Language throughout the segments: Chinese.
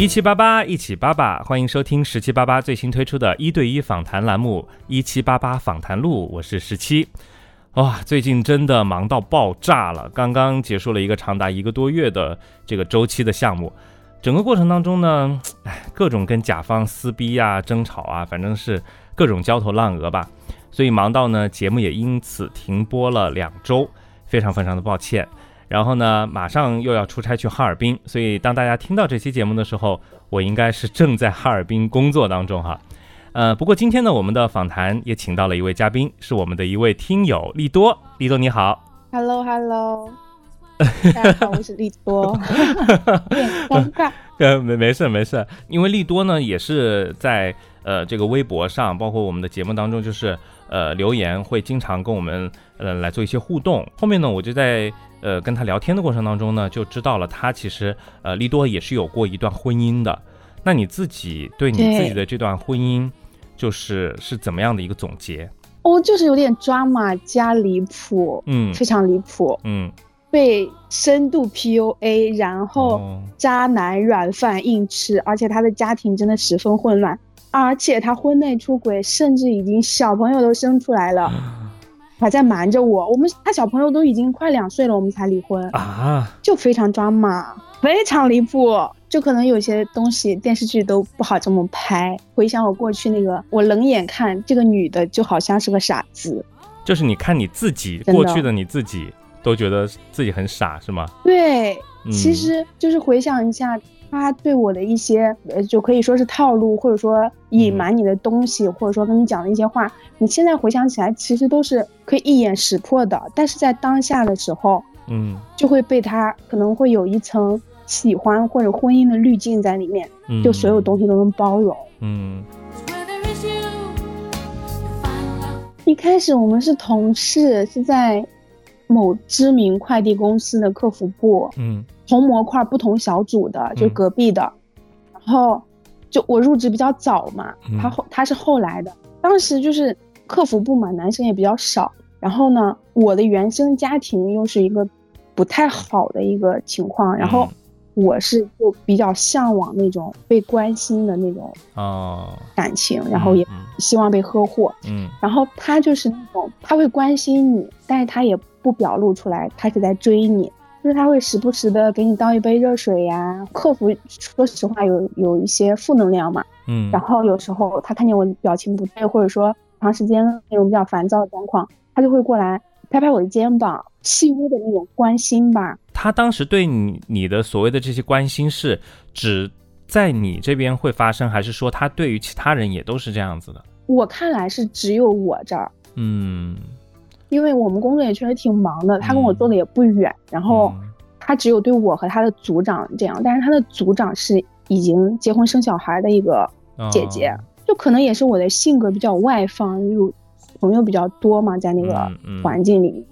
一七八八一起八八，欢迎收听十七八八最新推出的一对一访谈栏目《一七八八访谈录》，我是十七。哇，最近真的忙到爆炸了，刚刚结束了一个长达一个多月的这个周期的项目，整个过程当中呢，哎，各种跟甲方撕逼啊、争吵啊，反正是各种焦头烂额吧。所以忙到呢，节目也因此停播了两周，非常非常的抱歉。然后呢，马上又要出差去哈尔滨，所以当大家听到这期节目的时候，我应该是正在哈尔滨工作当中哈。呃，不过今天呢，我们的访谈也请到了一位嘉宾，是我们的一位听友利多。利多你好，Hello Hello，大家好，我是利多，尴尬。呃，没没事没事，因为利多呢也是在呃这个微博上，包括我们的节目当中，就是呃留言会经常跟我们呃来做一些互动。后面呢，我就在。呃，跟他聊天的过程当中呢，就知道了他其实呃，利多也是有过一段婚姻的。那你自己对你自己的这段婚姻，就是是怎么样的一个总结？哦，就是有点抓马加离谱，嗯，非常离谱，嗯，被深度 PUA，然后渣男软饭硬吃，而且他的家庭真的十分混乱，而且他婚内出轨，甚至已经小朋友都生出来了。还在瞒着我，我们他小朋友都已经快两岁了，我们才离婚啊，就非常抓马，非常离谱，就可能有些东西电视剧都不好这么拍。回想我过去那个，我冷眼看这个女的就好像是个傻子，就是你看你自己过去的你自己都觉得自己很傻是吗？对，其实就是回想一下。他对我的一些，呃，就可以说是套路，或者说隐瞒你的东西，或者说跟你讲的一些话，你现在回想起来，其实都是可以一眼识破的。但是在当下的时候，嗯，就会被他可能会有一层喜欢或者婚姻的滤镜在里面，就所有东西都能包容。嗯，一开始我们是同事，是在某知名快递公司的客服部，嗯。同模块不同小组的，就隔壁的，然后就我入职比较早嘛，他后他是后来的，当时就是客服部嘛，男生也比较少，然后呢，我的原生家庭又是一个不太好的一个情况，然后我是就比较向往那种被关心的那种哦。感情，然后也希望被呵护，嗯，然后他就是那种他会关心你，但是他也不表露出来，他是在追你。就是他会时不时的给你倒一杯热水呀。客服说实话有有一些负能量嘛，嗯，然后有时候他看见我表情不对，或者说长时间那种比较烦躁的状况，他就会过来拍拍我的肩膀，细微的那种关心吧。他当时对你你的所谓的这些关心是只在你这边会发生，还是说他对于其他人也都是这样子的？我看来是只有我这儿，嗯。因为我们工作也确实挺忙的，他跟我坐的也不远，然后他只有对我和他的组长这样，但是他的组长是已经结婚生小孩的一个姐姐，就可能也是我的性格比较外放，又朋友比较多嘛，在那个环境里，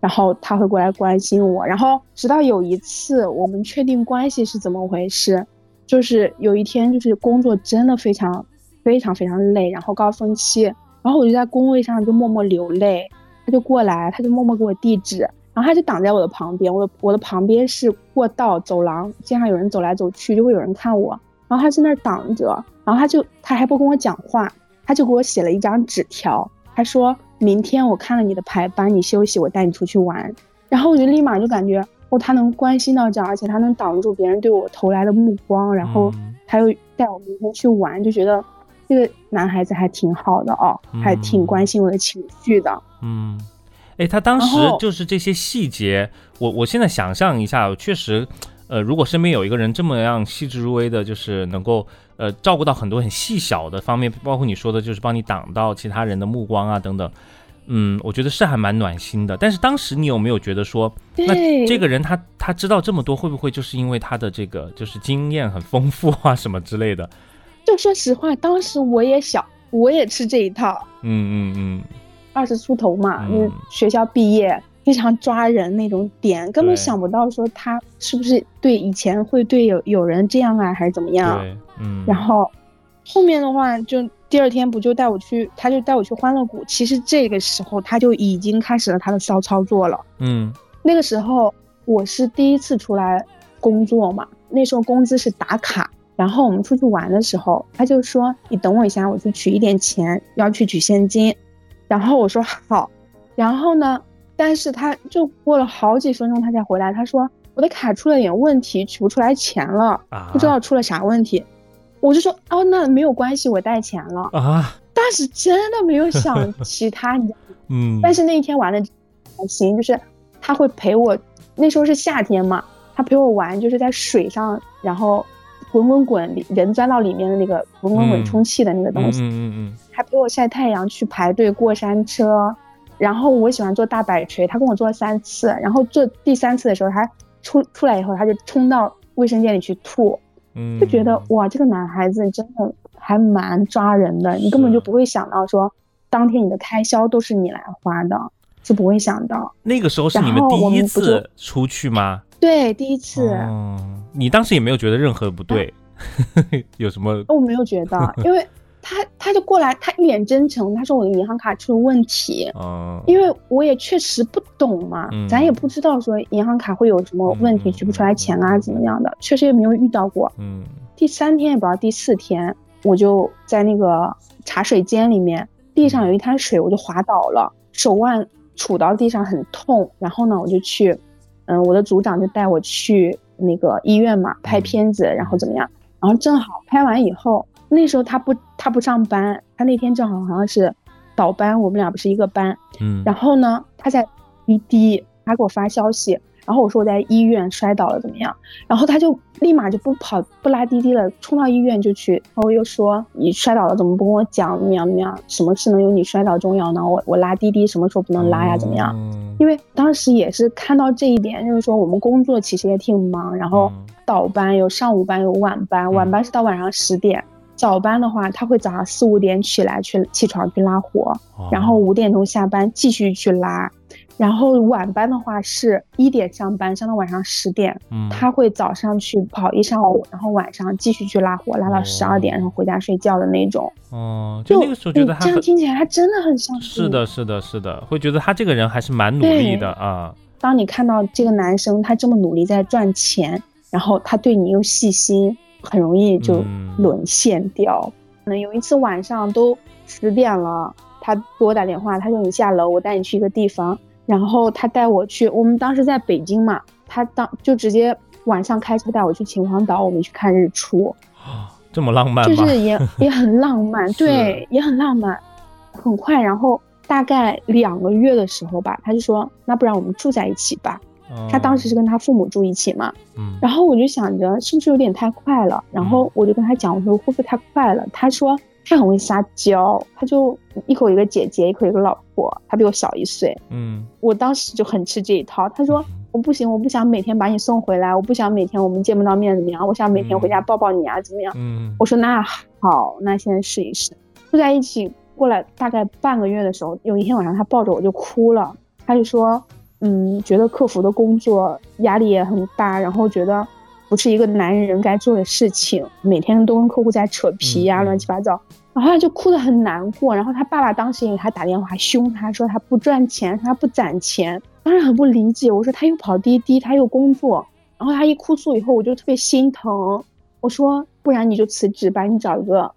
然后他会过来关心我，然后直到有一次我们确定关系是怎么回事，就是有一天就是工作真的非常非常非常累，然后高峰期，然后我就在工位上就默默流泪。他就过来，他就默默给我递纸，然后他就挡在我的旁边。我的我的旁边是过道走廊，街上有人走来走去，就会有人看我。然后他在那儿挡着，然后他就他还不跟我讲话，他就给我写了一张纸条，他说明天我看了你的排班，你休息，我带你出去玩。然后我就立马就感觉哦，他能关心到这样，而且他能挡住别人对我投来的目光，然后他又带我明天去玩，就觉得。这个男孩子还挺好的哦，还挺关心我的情绪的。嗯，哎，他当时就是这些细节，我我现在想象一下，确实，呃，如果身边有一个人这么样细致入微的，就是能够呃照顾到很多很细小的方面，包括你说的，就是帮你挡到其他人的目光啊等等。嗯，我觉得是还蛮暖心的。但是当时你有没有觉得说，那这个人他他知道这么多，会不会就是因为他的这个就是经验很丰富啊什么之类的？就说实话，当时我也小，我也吃这一套。嗯嗯嗯，二十出头嘛，因为学校毕业非常抓人那种点，根本想不到说他是不是对以前会对有有人这样啊，还是怎么样？嗯。然后后面的话，就第二天不就带我去，他就带我去欢乐谷。其实这个时候他就已经开始了他的骚操作了。嗯。那个时候我是第一次出来工作嘛，那时候工资是打卡。然后我们出去玩的时候，他就说：“你等我一下，我去取一点钱，要去取现金。”然后我说：“好。”然后呢，但是他就过了好几分钟，他才回来。他说：“我的卡出了点问题，取不出来钱了，不知道出了啥问题。”我就说：“哦，那没有关系，我带钱了。”啊！当时真的没有想其他，你知道吗？嗯。但是那一天玩的还行，就是他会陪我。那时候是夏天嘛。他陪我玩，就是在水上，然后滚滚滚，人钻到里面的那个滚滚滚充气的那个东西。嗯嗯嗯。还陪我晒太阳，去排队过山车。然后我喜欢做大摆锤，他跟我做了三次。然后做第三次的时候，他出出来以后，他就冲到卫生间里去吐。嗯。就觉得哇，这个男孩子真的还蛮抓人的。你根本就不会想到说，当天你的开销都是你来花的，是不会想到。那个时候是你们第一次出去吗？对，第一次。嗯，你当时也没有觉得任何不对，有什么？我没有觉得，因为他他就过来，他一脸真诚，他说我的银行卡出了问题。哦。因为我也确实不懂嘛，咱也不知道说银行卡会有什么问题取不出来钱啊，怎么样的，确实也没有遇到过。嗯。第三天也不知道第四天，我就在那个茶水间里面，地上有一滩水，我就滑倒了，手腕杵到地上很痛，然后呢，我就去。嗯，我的组长就带我去那个医院嘛，拍片子，然后怎么样？然后正好拍完以后，那时候他不他不上班，他那天正好好像是倒班，我们俩不是一个班。嗯，然后呢，他在滴滴，他给我发消息。然后我说我在医院摔倒了怎么样？然后他就立马就不跑不拉滴滴了，冲到医院就去。然后又说你摔倒了怎么不跟我讲？怎么样怎么样？什么事能有你摔倒重要呢？我我拉滴滴什么时候不能拉呀？怎么样？因为当时也是看到这一点，就是说我们工作其实也挺忙，然后倒班有上午班有晚班，晚班是到晚上十点，早班的话他会早上四五点起来去起床去拉活，然后五点钟下班继续去拉。然后晚班的话是一点上班，上到晚上十点。嗯，他会早上去跑一上午，然后晚上继续去拉活，拉到十二点，然后回家睡觉的那种。哦，就那个时候觉得这样听起来他真的很像是的，是的，是的，会觉得他这个人还是蛮努力的啊。当你看到这个男生他这么努力在赚钱，然后他对你又细心，很容易就沦陷掉。可能有一次晚上都十点了，他给我打电话，他说你下楼，我带你去一个地方。然后他带我去，我们当时在北京嘛，他当就直接晚上开车带我去秦皇岛，我们去看日出，这么浪漫，就是也 也很浪漫，对，也很浪漫。很快，然后大概两个月的时候吧，他就说，那不然我们住在一起吧。他当时是跟他父母住一起嘛，嗯，然后我就想着是不是有点太快了，然后我就跟他讲，我说会不会太快了？他说。他很会撒娇，他就一口一个姐姐，一口一个老婆。他比我小一岁，嗯，我当时就很吃这一套。他说我不行，我不想每天把你送回来，我不想每天我们见不到面怎么样？我想每天回家抱抱你啊，怎么样？嗯，我说那好，那现在试一试。住在一起过了大概半个月的时候，有一天晚上他抱着我就哭了，他就说，嗯，觉得客服的工作压力也很大，然后觉得。不是一个男人该做的事情，每天都跟客户在扯皮呀，乱七八糟，然后他就哭得很难过。然后他爸爸当时也给他打电话凶他，说他不赚钱，他不攒钱。当时很不理解，我说他又跑滴滴，他又工作。然后他一哭诉以后，我就特别心疼。我说不然你就辞职吧，你找一个，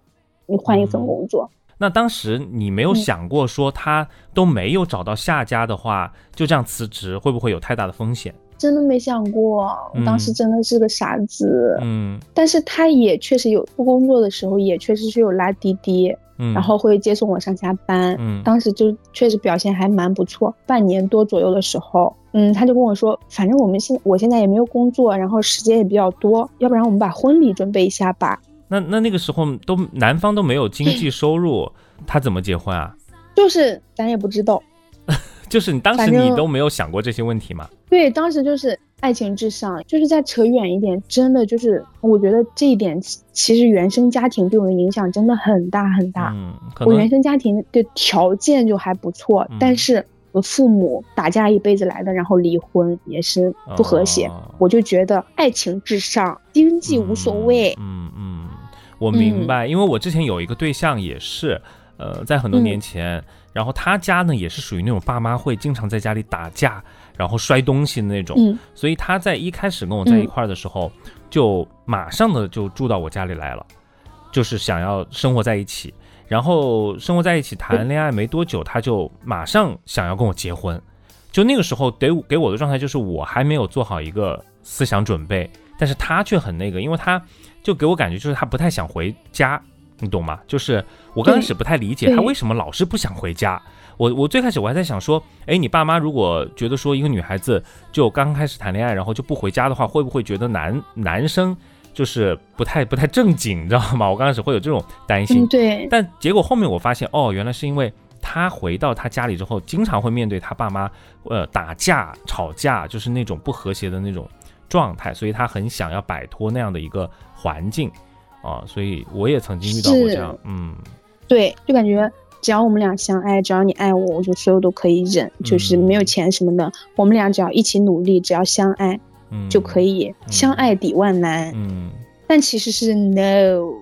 你换一份工作。那当时你没有想过说他都没有找到下家的话，就这样辞职会不会有太大的风险？真的没想过，我当时真的是个傻子。嗯，但是他也确实有不工作的时候，也确实是有拉滴滴，然后会接送我上下班。嗯，当时就确实表现还蛮不错。半年多左右的时候，嗯，他就跟我说，反正我们现我现在也没有工作，然后时间也比较多，要不然我们把婚礼准备一下吧。那那那个时候都男方都没有经济收入，他怎么结婚啊？就是咱也不知道。就是你当时你都没有想过这些问题吗？对，当时就是爱情至上，就是再扯远一点，真的就是我觉得这一点其实原生家庭对我的影响真的很大很大。嗯，我原生家庭的条件就还不错，但是我父母打架一辈子来的，然后离婚也是不和谐，我就觉得爱情至上，经济无所谓。嗯嗯，我明白，因为我之前有一个对象也是，呃，在很多年前。然后他家呢也是属于那种爸妈会经常在家里打架，然后摔东西的那种。嗯，所以他在一开始跟我在一块儿的时候，就马上的就住到我家里来了，就是想要生活在一起。然后生活在一起谈恋爱没多久，他就马上想要跟我结婚。就那个时候，给给我的状态就是我还没有做好一个思想准备，但是他却很那个，因为他就给我感觉就是他不太想回家，你懂吗？就是我刚开始不太理解他为什么老是不想回家。我我最开始我还在想说，哎，你爸妈如果觉得说一个女孩子就刚开始谈恋爱，然后就不回家的话，会不会觉得男男生就是不太不太正经，你知道吗？我刚开始会有这种担心。对。但结果后面我发现，哦，原来是因为他回到他家里之后，经常会面对他爸妈呃打架吵架，就是那种不和谐的那种状态，所以他很想要摆脱那样的一个环境啊。所以我也曾经遇到过这样，嗯，对，就感觉。只要我们俩相爱，只要你爱我，我就所有都可以忍，就是没有钱什么的，我们俩只要一起努力，只要相爱，就可以相爱抵万难。嗯，但其实是 no，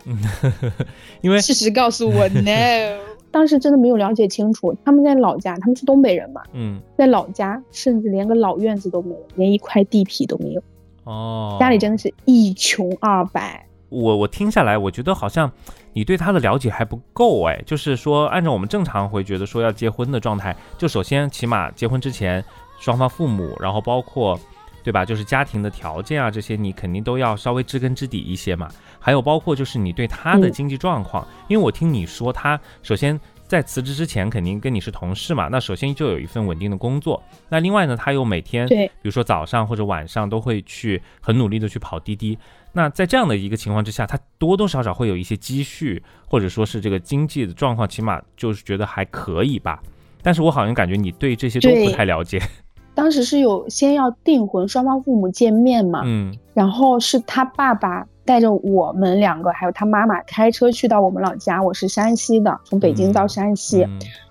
因为事实告诉我 no。当时真的没有了解清楚，他们在老家，他们是东北人嘛，嗯，在老家甚至连个老院子都没有，连一块地皮都没有。哦，家里真的是一穷二白。我我听下来，我觉得好像你对他的了解还不够哎。就是说，按照我们正常会觉得说要结婚的状态，就首先起码结婚之前，双方父母，然后包括，对吧？就是家庭的条件啊这些，你肯定都要稍微知根知底一些嘛。还有包括就是你对他的经济状况，因为我听你说他首先在辞职之前肯定跟你是同事嘛，那首先就有一份稳定的工作。那另外呢，他又每天对，比如说早上或者晚上都会去很努力的去跑滴滴。那在这样的一个情况之下，他多多少少会有一些积蓄，或者说是这个经济的状况，起码就是觉得还可以吧。但是我好像感觉你对这些都不太了解。当时是有先要订婚，双方父母见面嘛，嗯，然后是他爸爸带着我们两个，还有他妈妈开车去到我们老家，我是山西的，从北京到山西，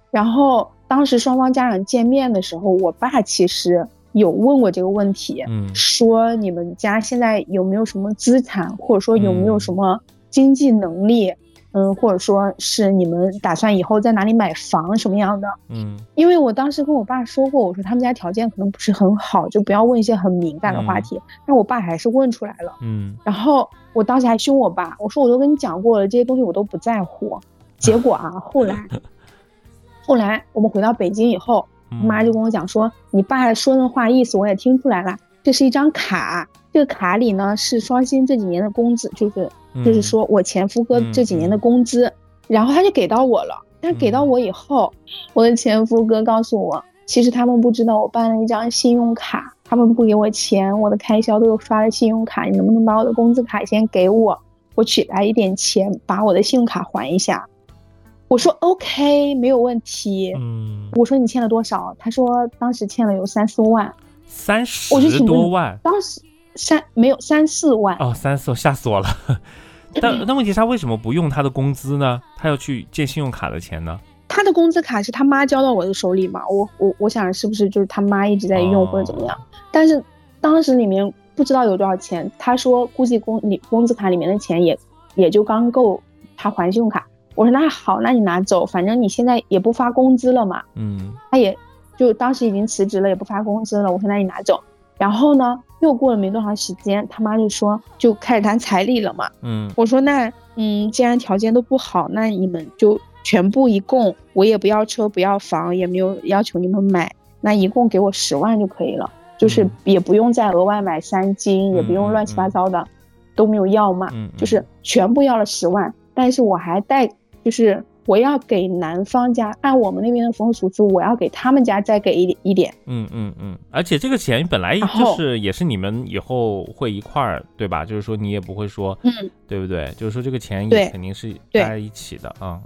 然后当时双方家长见面的时候，我爸其实。有问过这个问题，嗯，说你们家现在有没有什么资产，或者说有没有什么经济能力，嗯，或者说是你们打算以后在哪里买房什么样的，嗯，因为我当时跟我爸说过，我说他们家条件可能不是很好，就不要问一些很敏感的话题，但我爸还是问出来了，嗯，然后我当时还凶我爸，我说我都跟你讲过了，这些东西我都不在乎，结果啊，后来，后来我们回到北京以后。我妈就跟我讲说，你爸说的话意思我也听出来了，这是一张卡，这个卡里呢是双薪这几年的工资，就是就是说我前夫哥这几年的工资，然后他就给到我了。但给到我以后，我的前夫哥告诉我，其实他们不知道我办了一张信用卡，他们不给我钱，我的开销都有刷的信用卡，你能不能把我的工资卡先给我，我取来一点钱，把我的信用卡还一下。我说 OK，没有问题。嗯，我说你欠了多少？他说当时欠了有三四万。三十多万？当时三没有三四万。哦，三四，吓死我了。但但问题是他为什么不用他的工资呢？他要去借信用卡的钱呢？他的工资卡是他妈交到我的手里嘛？我我我想是不是就是他妈一直在用或者怎么样？但是当时里面不知道有多少钱。他说估计工里工资卡里面的钱也也就刚够他还信用卡。我说那好，那你拿走，反正你现在也不发工资了嘛。嗯，他也就当时已经辞职了，也不发工资了。我说那你拿走。然后呢，又过了没多长时间，他妈就说就开始谈彩礼了嘛。嗯，我说那嗯，既然条件都不好，那你们就全部一共，我也不要车不要房，也没有要求你们买，那一共给我十万就可以了，就是也不用再额外买三金，也不用乱七八糟的，都没有要嘛。嗯，就是全部要了十万，但是我还带。就是我要给男方家按我们那边的风俗是我要给他们家再给一一点。嗯嗯嗯，而且这个钱本来就是也是你们以后会一块儿，对吧？就是说你也不会说，嗯，对不对？就是说这个钱也肯定是在一起的啊。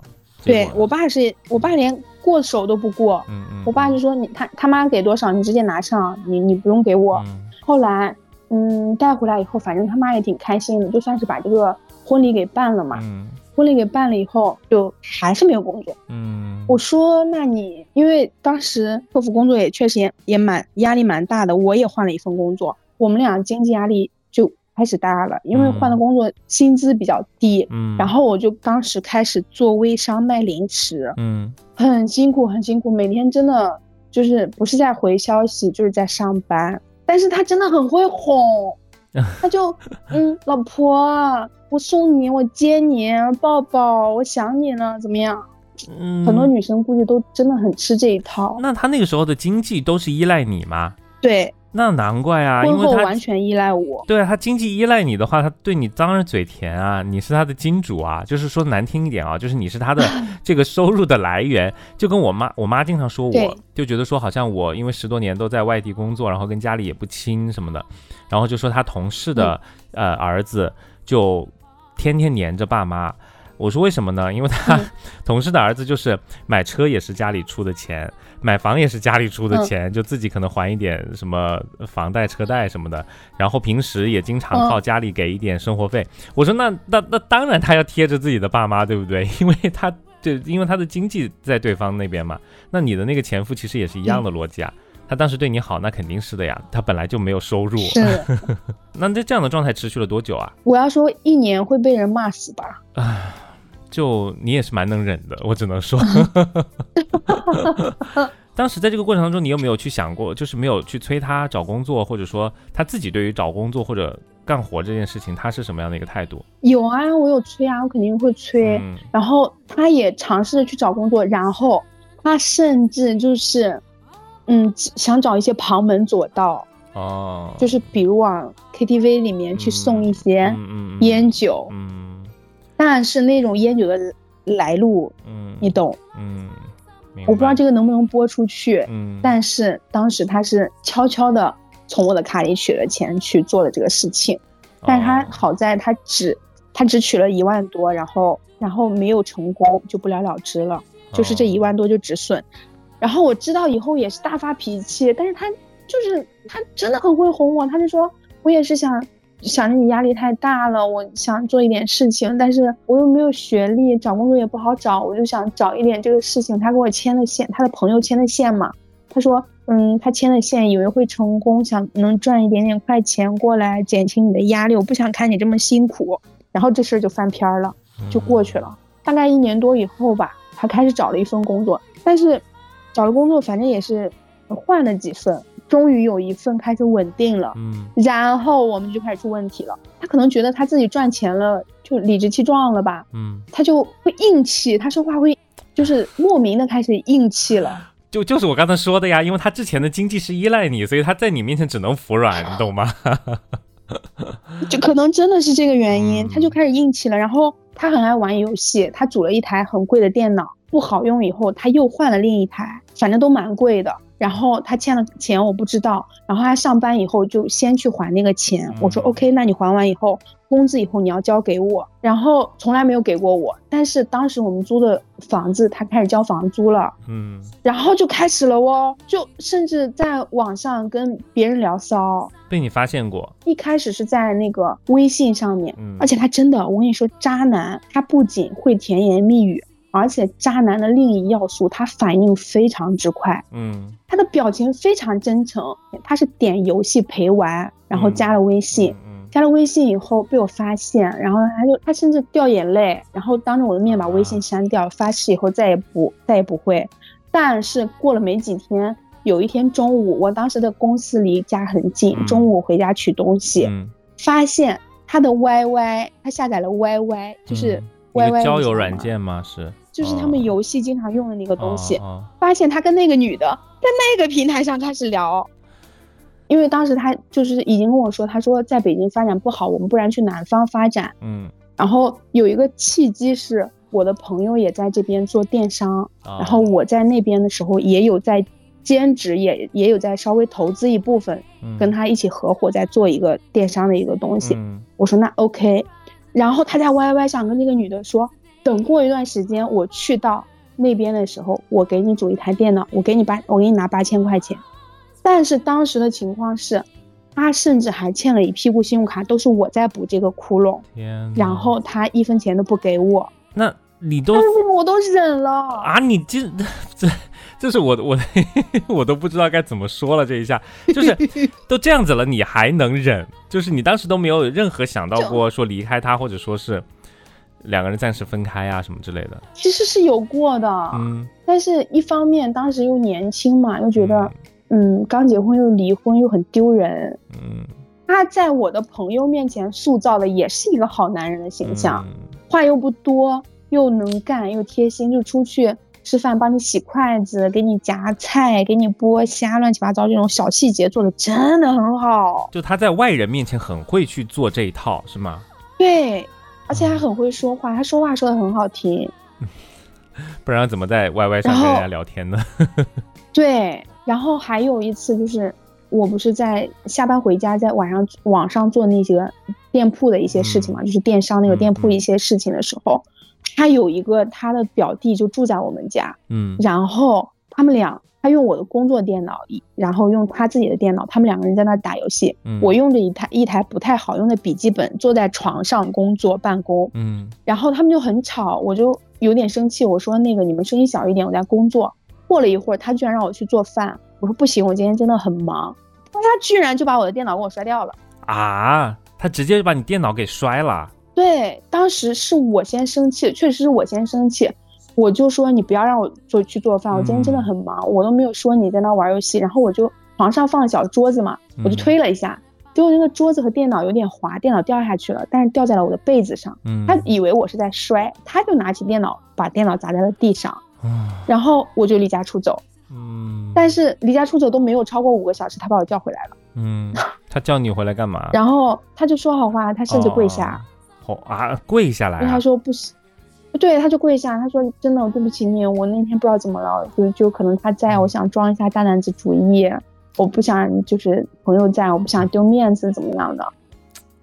对我爸是我爸连过手都不过，嗯嗯，我爸就说你他他妈给多少你直接拿上，你你不用给我。后来嗯带回来以后，反正他妈也挺开心的，就算是把这个婚礼给办了嘛。嗯。婚礼给办了以后，就还是没有工作。嗯，我说，那你因为当时客服工作也确实也也蛮压力蛮大的，我也换了一份工作，我们俩经济压力就开始大了，因为换的工作薪资比较低。嗯，然后我就当时开始做微商卖零食。嗯，很辛苦，很辛苦，每天真的就是不是在回消息，就是在上班。但是他真的很会哄，他就嗯，老婆，我送你，我接你，抱抱，我想你了，怎么样？嗯，很多女生估计都真的很吃这一套。那她那个时候的经济都是依赖你吗？对。那难怪啊，因为她完全依赖我。对啊，他经济依赖你的话，她对你当然嘴甜啊。你是她的金主啊，就是说难听一点啊，就是你是她的 这个收入的来源。就跟我妈，我妈经常说，我就觉得说，好像我因为十多年都在外地工作，然后跟家里也不亲什么的，然后就说她同事的呃儿子就天天黏着爸妈。我说为什么呢？因为他 同事的儿子就是买车也是家里出的钱，买房也是家里出的钱，就自己可能还一点什么房贷、车贷什么的，然后平时也经常靠家里给一点生活费。我说那那那当然他要贴着自己的爸妈，对不对？因为他就因为他的经济在对方那边嘛。那你的那个前夫其实也是一样的逻辑啊，他当时对你好，那肯定是的呀。他本来就没有收入，是。那这这样的状态持续了多久啊？我要说一年会被人骂死吧？啊。就你也是蛮能忍的，我只能说。当时在这个过程当中，你有没有去想过，就是没有去催他找工作，或者说他自己对于找工作或者干活这件事情，他是什么样的一个态度？有啊，我有催啊，我肯定会催。然后他也尝试着去找工作，然后他甚至就是，嗯，想找一些旁门左道哦，就是比如往 KTV 里面去送一些烟酒。但是那种烟酒的来路，嗯，你懂，嗯，我不知道这个能不能播出去，嗯，但是当时他是悄悄的从我的卡里取了钱去做了这个事情，但是他好在他只他只取了一万多，然后然后没有成功就不了了之了，就是这一万多就止损，然后我知道以后也是大发脾气，但是他就是他真的很会哄我，他就说我也是想。想着你压力太大了，我想做一点事情，但是我又没有学历，找工作也不好找，我就想找一点这个事情。他给我牵的线，他的朋友牵的线嘛。他说，嗯，他牵的线以为会成功，想能赚一点点快钱过来减轻你的压力。我不想看你这么辛苦，然后这事儿就翻篇了，就过去了。大概一年多以后吧，他开始找了一份工作，但是找了工作，反正也是换了几份。终于有一份开始稳定了，嗯，然后我们就开始出问题了。他可能觉得他自己赚钱了，就理直气壮了吧，嗯，他就会硬气，他说话会就是莫名的开始硬气了。就就是我刚才说的呀，因为他之前的经济是依赖你，所以他在你面前只能服软，你懂吗？就可能真的是这个原因，他就开始硬气了。然后他很爱玩游戏，他组了一台很贵的电脑，不好用以后他又换了另一台，反正都蛮贵的。然后他欠了钱，我不知道。然后他上班以后就先去还那个钱。我说 OK，那你还完以后，工资以后你要交给我。然后从来没有给过我。但是当时我们租的房子，他开始交房租了。嗯。然后就开始了哦，就甚至在网上跟别人聊骚，被你发现过。一开始是在那个微信上面，而且他真的，我跟你说，渣男他不仅会甜言蜜语。而且渣男的另一要素，他反应非常之快，嗯，他的表情非常真诚。他是点游戏陪玩，然后加了微信，加了微信以后被我发现，然后他就他甚至掉眼泪，然后当着我的面把微信删掉，发誓以后再也不再也不会。但是过了没几天，有一天中午，我当时的公司离家很近，中午回家取东西，发现他的 YY，他下载了 YY，就是 YY 交友软件吗？是。就是他们游戏经常用的那个东西，发现他跟那个女的在那个平台上开始聊，因为当时他就是已经跟我说，他说在北京发展不好，我们不然去南方发展。嗯，然后有一个契机是我的朋友也在这边做电商，然后我在那边的时候也有在兼职，也也有在稍微投资一部分，跟他一起合伙在做一个电商的一个东西。我说那 OK，然后他在 YY 上跟那个女的说。等过一段时间，我去到那边的时候，我给你组一台电脑，我给你八，我给你拿八千块钱。但是当时的情况是，他甚至还欠了一屁股信用卡，都是我在补这个窟窿。天，然后他一分钱都不给我。那你都，我都忍了啊！你这这，这是我我 我都不知道该怎么说了。这一下就是 都这样子了，你还能忍？就是你当时都没有任何想到过说离开他，或者说是。两个人暂时分开啊什么之类的？其实是有过的，嗯，但是一方面当时又年轻嘛，又觉得，嗯，刚结婚又离婚又很丢人，嗯，他在我的朋友面前塑造的也是一个好男人的形象，话又不多，又能干又贴心，就出去吃饭帮你洗筷子，给你夹菜，给你剥虾，乱七八糟这种小细节做的真的很好。就他在外人面前很会去做这一套，是吗？对。而且他很会说话，他说话说的很好听，不然怎么在 Y Y 上跟人家聊天呢？对，然后还有一次就是，我不是在下班回家，在晚上网上做那些店铺的一些事情嘛，就是电商那个店铺一些事情的时候，他有一个他的表弟就住在我们家，嗯，然后他们俩。他用我的工作电脑，然后用他自己的电脑，他们两个人在那打游戏。我用着一台一台不太好用的笔记本，坐在床上工作办公。嗯，然后他们就很吵，我就有点生气，我说那个你们声音小一点，我在工作。过了一会儿，他居然让我去做饭，我说不行，我今天真的很忙。他居然就把我的电脑给我摔掉了啊！他直接就把你电脑给摔了。对，当时是我先生气，确实是我先生气。我就说你不要让我做去做饭，我今天真的很忙，我都没有说你在那玩游戏。然后我就床上放小桌子嘛，我就推了一下，结果那个桌子和电脑有点滑，电脑掉下去了，但是掉在了我的被子上。他以为我是在摔，他就拿起电脑把电脑砸在了地上。然后我就离家出走。嗯，但是离家出走都没有超过五个小时，他把我叫回来了。嗯，他叫你回来干嘛？然后他就说好话，他甚至跪下。好啊，跪下来。他说不行。对，他就跪下，他说：“真的，对不起你，我那天不知道怎么了，就就可能他在，我想装一下大男子主义，我不想就是朋友在，我不想丢面子，怎么样的。”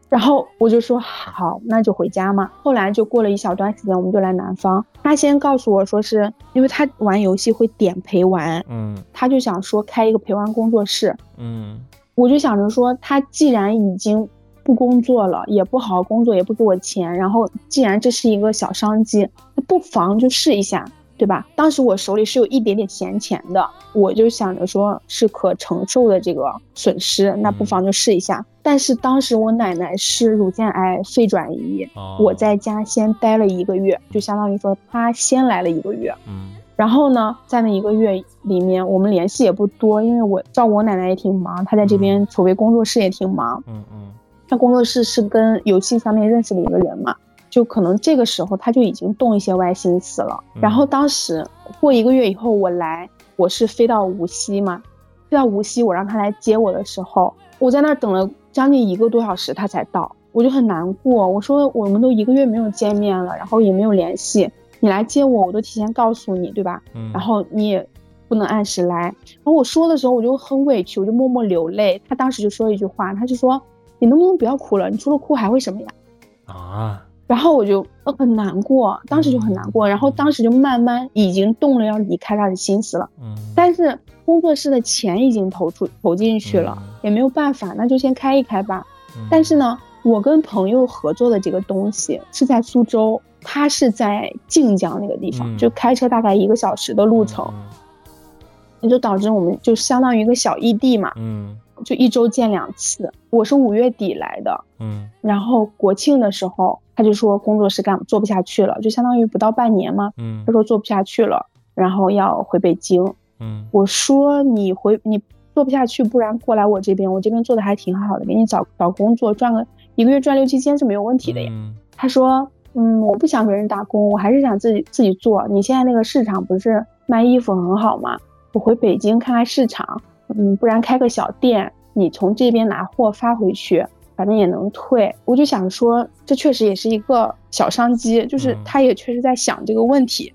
然后我就说：“好，那就回家嘛。”后来就过了一小段时间，我们就来南方。他先告诉我说是因为他玩游戏会点陪玩，嗯，他就想说开一个陪玩工作室，嗯，我就想着说他既然已经。不工作了，也不好好工作，也不给我钱。然后，既然这是一个小商机，那不妨就试一下，对吧？当时我手里是有一点点闲钱的，我就想着说是可承受的这个损失，那不妨就试一下。但是当时我奶奶是乳腺癌肺转移，我在家先待了一个月，就相当于说她先来了一个月。嗯，然后呢，在那一个月里面，我们联系也不多，因为我照顾我奶奶也挺忙，她在这边筹备工作室也挺忙。嗯嗯。他工作室是跟游戏上面认识的一个人嘛，就可能这个时候他就已经动一些歪心思了。然后当时过一个月以后我来，我是飞到无锡嘛，飞到无锡我让他来接我的时候，我在那儿等了将近一个多小时他才到，我就很难过。我说我们都一个月没有见面了，然后也没有联系，你来接我我都提前告诉你对吧？嗯。然后你也不能按时来。然后我说的时候我就很委屈，我就默默流泪。他当时就说一句话，他就说。你能不能不要哭了？你除了哭还会什么呀？啊！然后我就呃很难过，当时就很难过，然后当时就慢慢已经动了要离开他的心思了。嗯。但是工作室的钱已经投出投进去了，也没有办法，那就先开一开吧。但是呢，我跟朋友合作的这个东西是在苏州，他是在晋江那个地方，就开车大概一个小时的路程，那就导致我们就相当于一个小异地嘛。嗯。就一周见两次，我是五月底来的，嗯，然后国庆的时候他就说工作室干做不下去了，就相当于不到半年嘛，嗯，他说做不下去了，然后要回北京，嗯，我说你回你做不下去，不然过来我这边，我这边做的还挺好的，给你找找工作，赚个一个月赚六七千是没有问题的呀。他说，嗯，我不想给人打工，我还是想自己自己做。你现在那个市场不是卖衣服很好吗？我回北京看看市场。嗯，不然开个小店，你从这边拿货发回去，反正也能退。我就想说，这确实也是一个小商机，就是他也确实在想这个问题。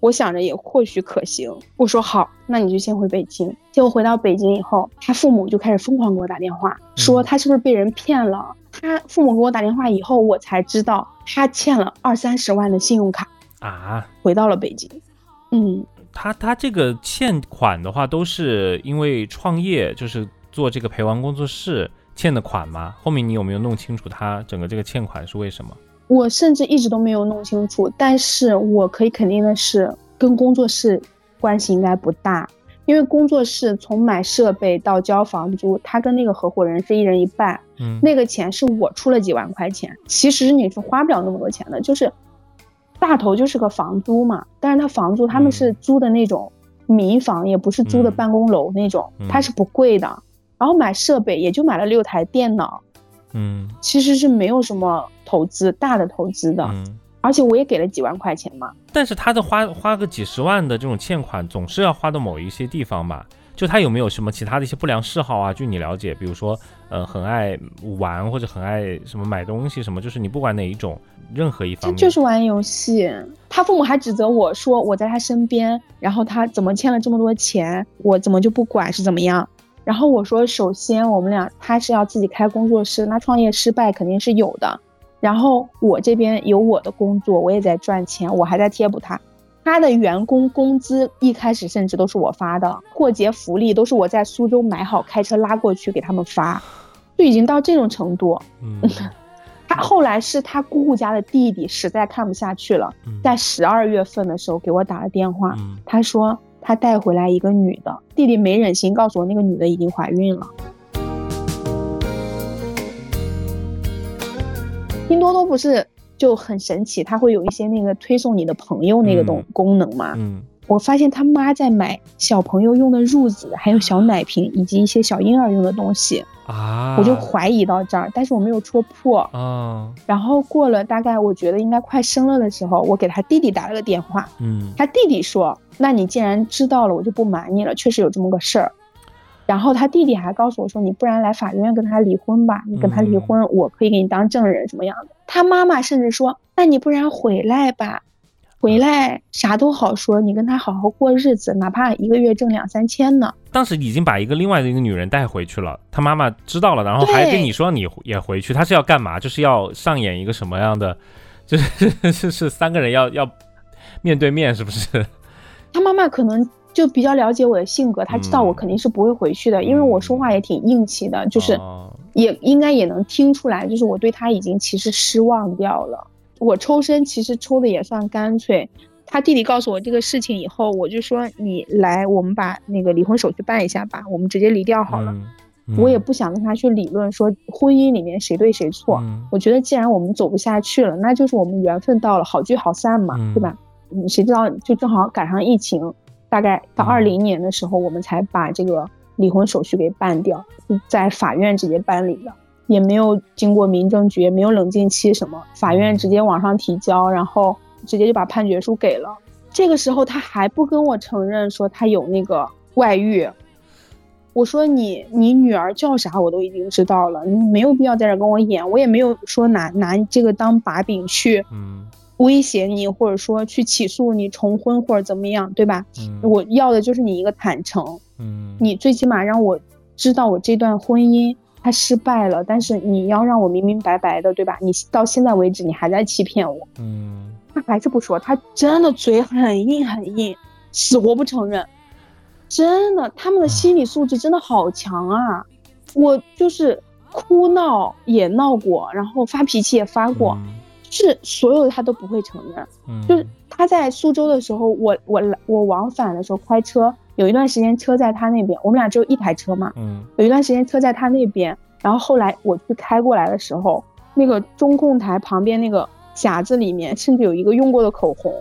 我想着也或许可行。我说好，那你就先回北京。结果回到北京以后，他父母就开始疯狂给我打电话，说他是不是被人骗了。他父母给我打电话以后，我才知道他欠了二三十万的信用卡啊。回到了北京，嗯。他他这个欠款的话，都是因为创业，就是做这个陪玩工作室欠的款吗？后面你有没有弄清楚他整个这个欠款是为什么？我甚至一直都没有弄清楚，但是我可以肯定的是，跟工作室关系应该不大，因为工作室从买设备到交房租，他跟那个合伙人是一人一半，嗯，那个钱是我出了几万块钱，其实你是花不了那么多钱的，就是。大头就是个房租嘛，但是他房租他们是租的那种民房，也不是租的办公楼那种，他是不贵的。然后买设备也就买了六台电脑，嗯，其实是没有什么投资大的投资的，而且我也给了几万块钱嘛。但是他的花花个几十万的这种欠款，总是要花到某一些地方吧？就他有没有什么其他的一些不良嗜好啊？据你了解，比如说，呃，很爱玩或者很爱什么买东西什么，就是你不管哪一种。任何一方面，就是玩游戏。他父母还指责我说我在他身边，然后他怎么欠了这么多钱，我怎么就不管是怎么样？然后我说，首先我们俩他是要自己开工作室，那创业失败肯定是有的。然后我这边有我的工作，我也在赚钱，我还在贴补他。他的员工工资一开始甚至都是我发的，过节福利都是我在苏州买好，开车拉过去给他们发，就已经到这种程度。嗯。他后来是他姑姑家的弟弟，实在看不下去了，在十二月份的时候给我打了电话，他说他带回来一个女的，弟弟没忍心告诉我那个女的已经怀孕了。拼多多不是就很神奇，它会有一些那个推送你的朋友那个东功能嘛？嗯。我发现他妈在买小朋友用的褥子，还有小奶瓶，以及一些小婴儿用的东西啊，我就怀疑到这儿，但是我没有戳破啊。然后过了大概我觉得应该快生了的时候，我给他弟弟打了个电话，嗯，他弟弟说：“那你既然知道了，我就不瞒你了，确实有这么个事儿。”然后他弟弟还告诉我说：“你不然来法院跟他离婚吧，你跟他离婚，我可以给你当证人，什么样的？”他妈妈甚至说：“那你不然回来吧。”回来啥都好说，你跟他好好过日子，哪怕一个月挣两三千呢。当时已经把一个另外的一个女人带回去了，他妈妈知道了，然后还跟你说你也回去，他是要干嘛？就是要上演一个什么样的？就是 是是三个人要要面对面，是不是？他妈妈可能就比较了解我的性格，他知道我肯定是不会回去的，因为我说话也挺硬气的，就是也应该也能听出来，就是我对他已经其实失望掉了。我抽身其实抽的也算干脆，他弟弟告诉我这个事情以后，我就说你来，我们把那个离婚手续办一下吧，我们直接离掉好了。我也不想跟他去理论说婚姻里面谁对谁错，我觉得既然我们走不下去了，那就是我们缘分到了，好聚好散嘛，对吧？嗯，谁知道就正好赶上疫情，大概到二零年的时候，我们才把这个离婚手续给办掉，在法院直接办理的。也没有经过民政局，也没有冷静期什么，法院直接网上提交，然后直接就把判决书给了。这个时候他还不跟我承认说他有那个外遇。我说你你女儿叫啥我都已经知道了，你没有必要在这跟我演，我也没有说拿拿这个当把柄去威胁你，或者说去起诉你重婚或者怎么样，对吧？我要的就是你一个坦诚。嗯，你最起码让我知道我这段婚姻。它失败了，但是你要让我明明白白的，对吧？你到现在为止，你还在欺骗我。嗯，他还是不说，他真的嘴很硬很硬，死活不承认。真的，他们的心理素质真的好强啊！我就是哭闹也闹过，然后发脾气也发过，是所有的他都不会承认。就是他在苏州的时候，我我我往返的时候开车。有一段时间车在他那边，我们俩只有一台车嘛。嗯。有一段时间车在他那边，然后后来我去开过来的时候，那个中控台旁边那个匣子里面，甚至有一个用过的口红，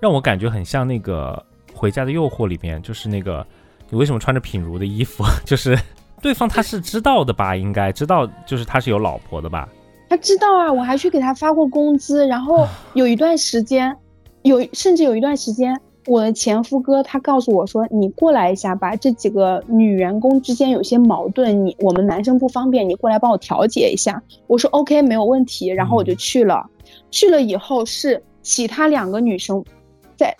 让我感觉很像那个《回家的诱惑》里面，就是那个你为什么穿着品如的衣服？就是对方他是知道的吧？应该知道，就是他是有老婆的吧？他知道啊，我还去给他发过工资，然后有一段时间，有甚至有一段时间。我的前夫哥他告诉我说：“你过来一下吧，这几个女员工之间有些矛盾，你我们男生不方便，你过来帮我调解一下。”我说：“OK，没有问题。”然后我就去了。去了以后是其他两个女生，在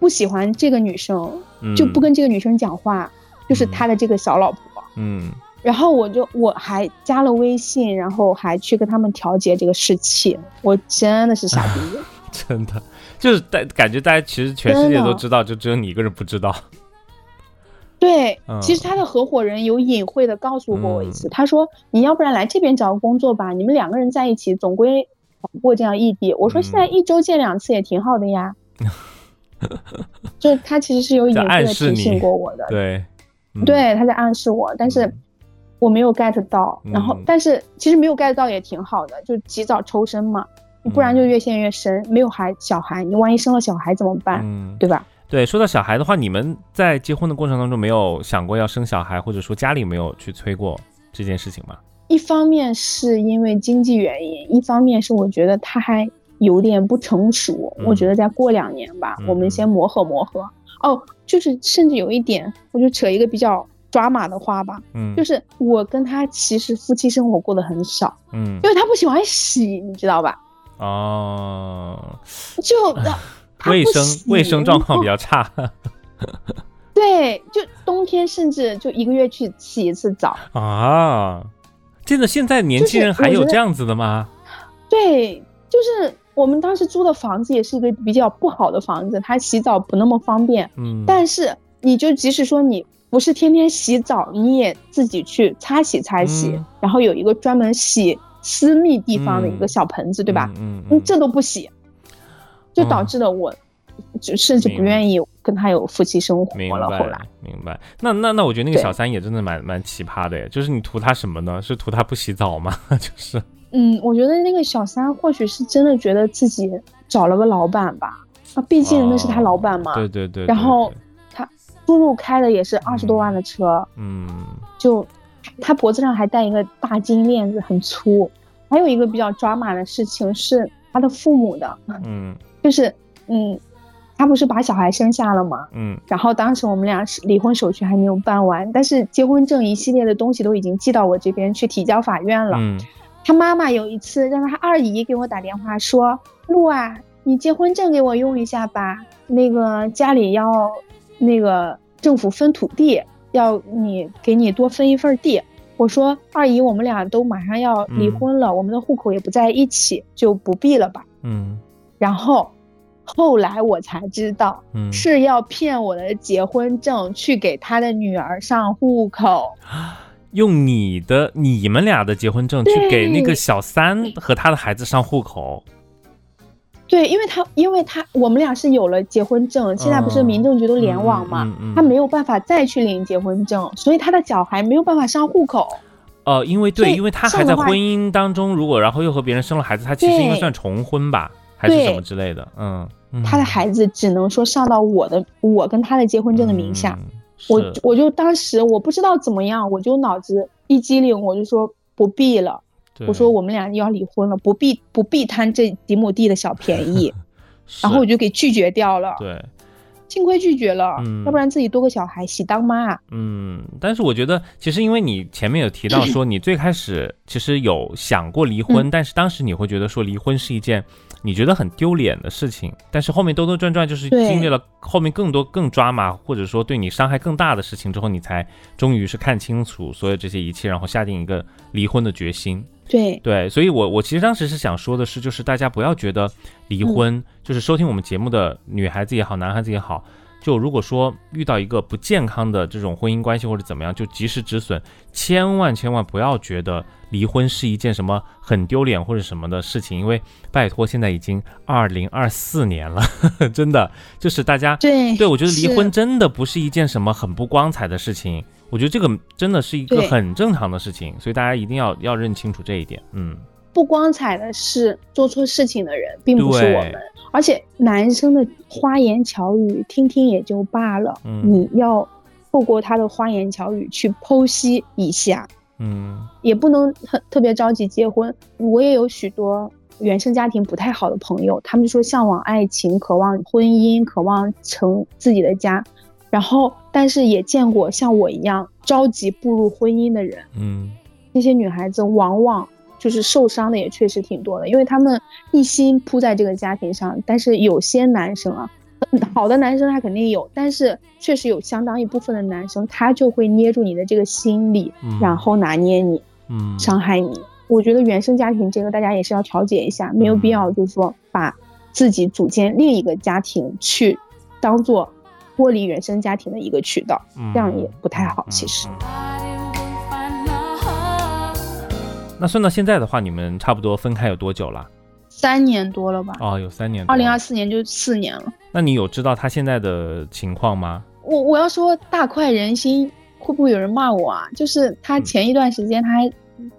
不喜欢这个女生，就不跟这个女生讲话，就是他的这个小老婆。嗯。然后我就我还加了微信，然后还去跟他们调节这个士气。我真的是傻逼，真的。就是大感觉，大家其实全世界都知道，就只有你一个人不知道。对，其实他的合伙人有隐晦的告诉过我一次，他说：“你要不然来这边找个工作吧，你们两个人在一起总归好过这样异地。”我说：“现在一周见两次也挺好的呀。”就他其实是有隐晦的提醒过我的，对，对，他在暗示我，但是我没有 get 到。然后，但是其实没有 get 到也挺好的，就及早抽身嘛。不然就越陷越深。没有孩小孩，你万一生了小孩怎么办？嗯，对吧？对，说到小孩的话，你们在结婚的过程当中没有想过要生小孩，或者说家里没有去催过这件事情吗？一方面是因为经济原因，一方面是我觉得他还有点不成熟。我觉得再过两年吧，我们先磨合磨合。哦，就是甚至有一点，我就扯一个比较抓马的话吧。嗯，就是我跟他其实夫妻生活过得很少。嗯，因为他不喜欢洗，你知道吧？哦，就。卫生卫生状况比较差，对，就冬天甚至就一个月去洗一次澡啊！真的，现在年轻人还有这样子的吗？对，就是我们当时租的房子也是一个比较不好的房子，他洗澡不那么方便。嗯，但是你就即使说你不是天天洗澡，你也自己去擦洗擦洗，然后有一个专门洗私密地方的一个小盆子，对吧？嗯嗯，这都不洗。就导致了我，就甚至不愿意跟他有夫妻生活了。后来明白，那那那我觉得那个小三也真的蛮蛮奇葩的耶。就是你图他什么呢？是图他不洗澡吗？就是，嗯，我觉得那个小三或许是真的觉得自己找了个老板吧。啊，毕竟那是他老板嘛。对对对。然后他出入开的也是二十多万的车。嗯。就他脖子上还戴一个大金链子，很粗。还有一个比较抓马的事情是他的父母的。嗯。就是，嗯，他不是把小孩生下了吗？嗯，然后当时我们俩是离婚手续还没有办完，但是结婚证一系列的东西都已经寄到我这边去提交法院了。嗯，他妈妈有一次让他二姨给我打电话说：“陆啊，你结婚证给我用一下吧，那个家里要那个政府分土地，要你给你多分一份地。”我说：“二姨，我们俩都马上要离婚了，我们的户口也不在一起，就不必了吧。”嗯。然后，后来我才知道，是要骗我的结婚证去给他的女儿上户口，用你的你们俩的结婚证去给那个小三和他的孩子上户口。对，因为他因为他我们俩是有了结婚证，现在不是民政局都联网嘛，他没有办法再去领结婚证，所以他的小孩没有办法上户口。呃，因为对，因为他还在婚姻当中，如果然后又和别人生了孩子，他其实应该算重婚吧。还是什么之类的，嗯，他的孩子只能说上到我的，我跟他的结婚证的名下，我我就当时我不知道怎么样，我就脑子一激灵，我就说不必了，我说我们俩要离婚了，不必不必贪这几亩地的小便宜，然后我就给拒绝掉了，对。幸亏拒绝了，要不然自己多个小孩，喜当妈。嗯，但是我觉得，其实因为你前面有提到说，你最开始其实有想过离婚，但是当时你会觉得说离婚是一件你觉得很丢脸的事情，但是后面兜兜转转就是经历了后面更多更抓马，或者说对你伤害更大的事情之后，你才终于是看清楚所有这些一切，然后下定一个离婚的决心。对对，所以我我其实当时是想说的是，就是大家不要觉得离婚，就是收听我们节目的女孩子也好，男孩子也好，就如果说遇到一个不健康的这种婚姻关系或者怎么样，就及时止损，千万千万不要觉得离婚是一件什么很丢脸或者什么的事情，因为拜托，现在已经二零二四年了，真的就是大家对对我觉得离婚真的不是一件什么很不光彩的事情。我觉得这个真的是一个很正常的事情，所以大家一定要要认清楚这一点。嗯，不光彩的是做错事情的人，并不是我们，而且男生的花言巧语听听也就罢了，你要透过他的花言巧语去剖析一下。嗯，也不能很特别着急结婚。我也有许多原生家庭不太好的朋友，他们说向往爱情，渴望婚姻，渴望成自己的家。然后，但是也见过像我一样着急步入婚姻的人，嗯，那些女孩子往往就是受伤的也确实挺多的，因为他们一心扑在这个家庭上。但是有些男生啊，好的男生他肯定有，但是确实有相当一部分的男生，他就会捏住你的这个心理，然后拿捏你，嗯，伤害你。我觉得原生家庭这个大家也是要调节一下，没有必要就是说把自己组建另一个家庭去当做。脱离原生家庭的一个渠道，这样也不太好。其实，那算到现在的话，你们差不多分开有多久了？三年多了吧？哦，有三年。二零二四年就四年了。那你有知道他现在的情况吗？我我要说大快人心，会不会有人骂我啊？就是他前一段时间，他还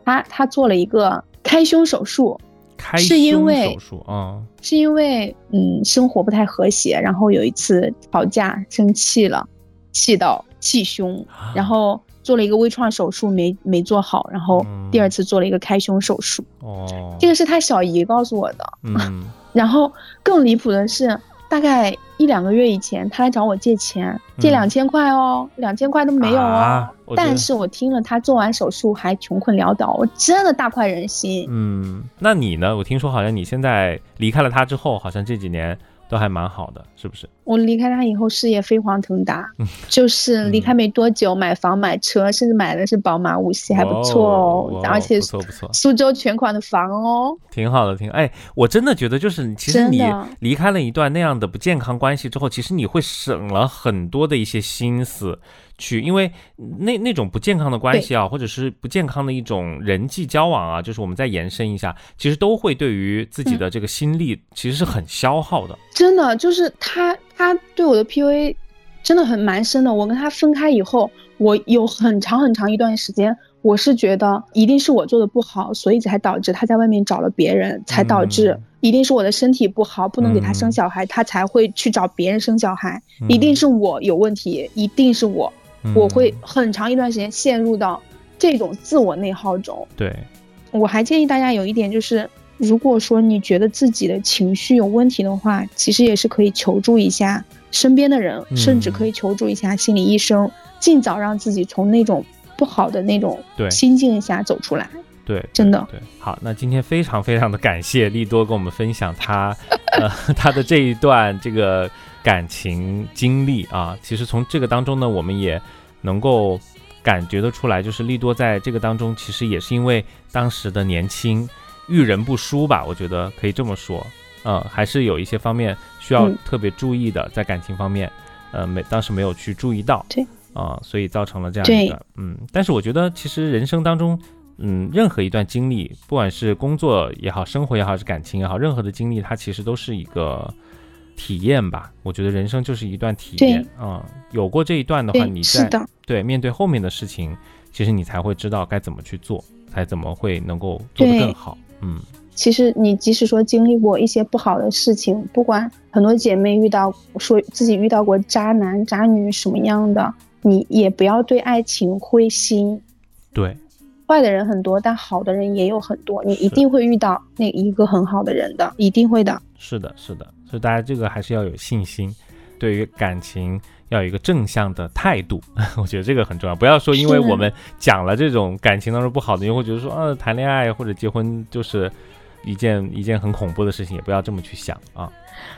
他他做了一个开胸手术。开胸手术啊？是因为嗯，生活不太和谐，然后有一次吵架生气了，气到气胸，然后做了一个微创手术，没没做好，然后第二次做了一个开胸手术。哦，这个是他小姨告诉我的。嗯，然后更离谱的是。大概一两个月以前，他来找我借钱，借两千块哦，两千块都没有哦。但是我听了他做完手术还穷困潦倒，我真的大快人心。嗯，那你呢？我听说好像你现在离开了他之后，好像这几年。都还蛮好的，是不是？我离开他以后，事业飞黄腾达，就是离开没多久，买房买车，甚至买的是宝马五系，还不错哦，而且不错不错，苏州全款的房哦，挺好的，挺哎，我真的觉得就是其实你离开了一段那样的不健康关系之后，其实你会省了很多的一些心思。去，因为那那种不健康的关系啊，或者是不健康的一种人际交往啊，就是我们再延伸一下，其实都会对于自己的这个心力其实是很消耗的。真的，就是他他对我的 PUA 真的很蛮深的。我跟他分开以后，我有很长很长一段时间，我是觉得一定是我做的不好，所以才导致他在外面找了别人，才导致一定是我的身体不好，不能给他生小孩，他才会去找别人生小孩，一定是我有问题，一定是我。我会很长一段时间陷入到这种自我内耗中。对，我还建议大家有一点就是，如果说你觉得自己的情绪有问题的话，其实也是可以求助一下身边的人，甚至可以求助一下心理医生，尽早让自己从那种不好的那种心境下走出来。对，真的。对，好，那今天非常非常的感谢利多跟我们分享他呃 他的这一段这个。感情经历啊，其实从这个当中呢，我们也能够感觉得出来，就是利多在这个当中，其实也是因为当时的年轻，遇人不淑吧，我觉得可以这么说，嗯，还是有一些方面需要特别注意的，在感情方面，呃，没当时没有去注意到，对，啊，所以造成了这样一个，嗯，但是我觉得其实人生当中，嗯，任何一段经历，不管是工作也好，生活也好，是感情也好，任何的经历，它其实都是一个。体验吧，我觉得人生就是一段体验啊。有过这一段的话，你在对面对后面的事情，其实你才会知道该怎么去做，才怎么会能够做得更好。嗯，其实你即使说经历过一些不好的事情，不管很多姐妹遇到说自己遇到过渣男渣女什么样的，你也不要对爱情灰心。对，坏的人很多，但好的人也有很多，你一定会遇到那一个很好的人的，一定会的。是的，是的。就大家这个还是要有信心，对于感情要有一个正向的态度，我觉得这个很重要。不要说因为我们讲了这种感情当中不好的，你会觉得说，呃，谈恋爱或者结婚就是一件一件很恐怖的事情，也不要这么去想啊。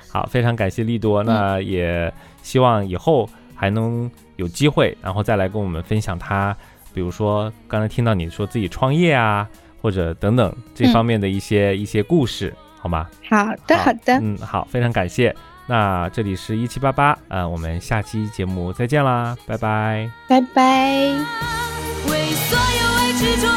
好，非常感谢利多，那也希望以后还能有机会，然后再来跟我们分享他，比如说刚才听到你说自己创业啊，或者等等这方面的一些一些故事。好吗？好的，好的，嗯，好，非常感谢。那这里是一七八八，呃，我们下期节目再见啦，拜拜，拜拜。为所有爱执着